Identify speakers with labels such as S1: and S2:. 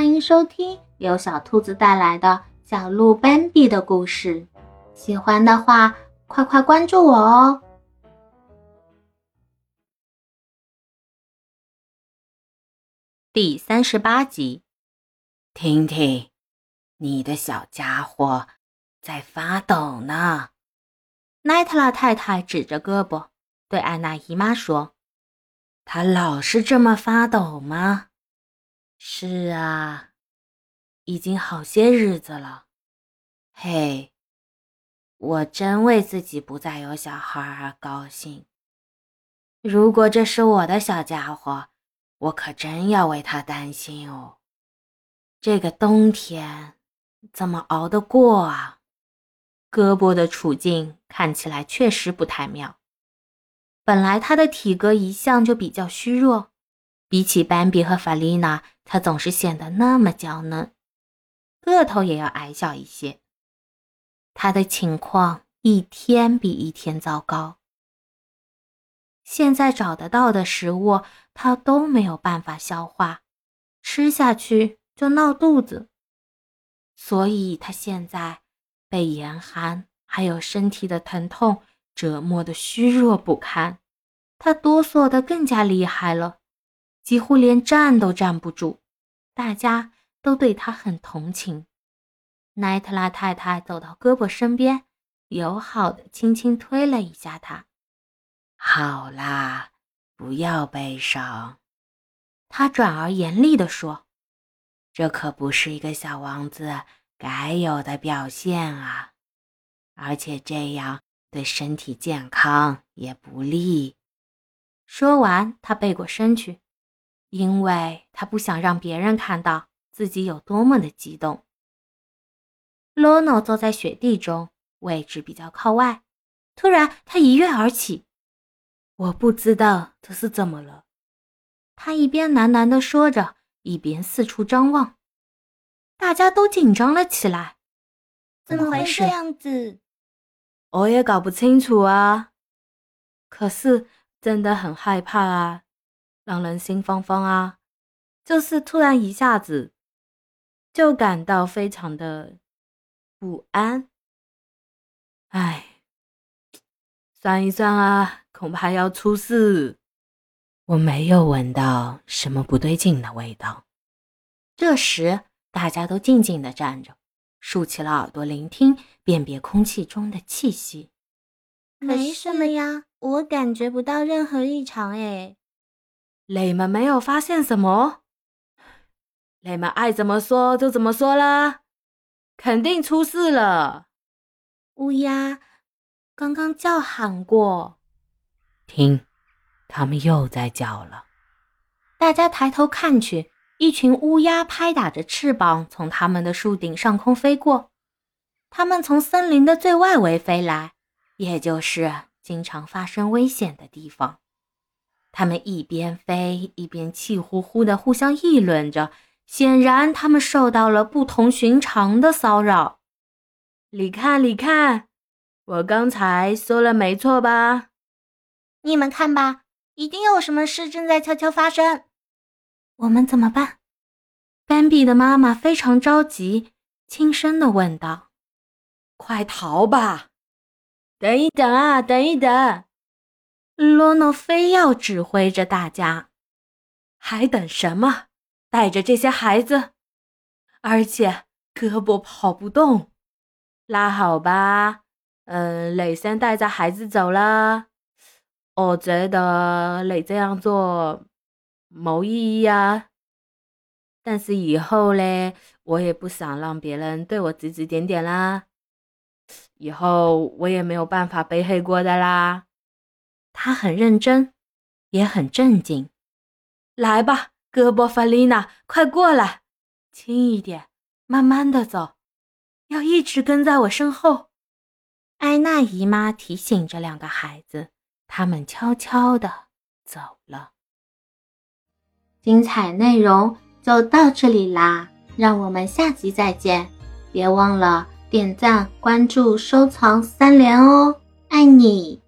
S1: 欢迎收听由小兔子带来的小鹿斑比的故事。喜欢的话，快快关注我哦！
S2: 第三十八集，听听，你的小家伙在发抖呢。奈特拉太太指着胳膊对安娜姨妈说：“他老是这么发抖吗？”是啊，已经好些日子了。嘿，我真为自己不再有小孩而高兴。如果这是我的小家伙，我可真要为他担心哦。这个冬天怎么熬得过啊？胳膊的处境看起来确实不太妙。本来他的体格一向就比较虚弱。比起斑比和法丽娜，他总是显得那么娇嫩，个头也要矮小一些。他的情况一天比一天糟糕。现在找得到的食物，他都没有办法消化，吃下去就闹肚子。所以，他现在被严寒还有身体的疼痛折磨得虚弱不堪，他哆嗦得更加厉害了。几乎连站都站不住，大家都对他很同情。奈特拉太太走到胳膊身边，友好的轻轻推了一下他。好啦，不要悲伤。他转而严厉地说：“这可不是一个小王子该有的表现啊，而且这样对身体健康也不利。”说完，他背过身去。因为他不想让别人看到自己有多么的激动。罗诺坐在雪地中，位置比较靠外。突然，他一跃而起。我不知道这是怎么了。他一边喃喃地说着，一边四处张望。大家都紧张了起来。
S3: 怎么会这样子？
S2: 我也搞不清楚啊。可是真的很害怕啊。让人心慌慌啊！就是突然一下子就感到非常的不安。哎，算一算啊，恐怕要出事。我没有闻到什么不对劲的味道。这时，大家都静静的站着，竖起了耳朵聆听，辨别空气中的气息。
S3: 没什么呀，我感觉不到任何异常哎。
S2: 你们没有发现什么？你们爱怎么说就怎么说啦，肯定出事了。
S3: 乌鸦刚刚叫喊过，
S2: 听，他们又在叫了。大家抬头看去，一群乌鸦拍打着翅膀从他们的树顶上空飞过。它们从森林的最外围飞来，也就是经常发生危险的地方。他们一边飞一边气呼呼的互相议论着，显然他们受到了不同寻常的骚扰。你看，你看，我刚才说了没错吧？
S3: 你们看吧，一定有什么事正在悄悄发生。
S1: 我们怎么办？斑比的妈妈非常着急，轻声的问道：“
S2: 快逃吧！等一等啊，等一等！”罗诺非要指挥着大家，还等什么？带着这些孩子，而且胳膊跑不动。那好吧，嗯，磊先带着孩子走了。我觉得你这样做没意义啊。但是以后嘞，我也不想让别人对我指指点点啦。以后我也没有办法背黑锅的啦。他很认真，也很镇静。来吧，戈波法丽娜，快过来，轻一点，慢慢的走，要一直跟在我身后。艾娜姨妈提醒着两个孩子，他们悄悄的走了。
S1: 精彩内容就到这里啦，让我们下集再见！别忘了点赞、关注、收藏三连哦，爱你。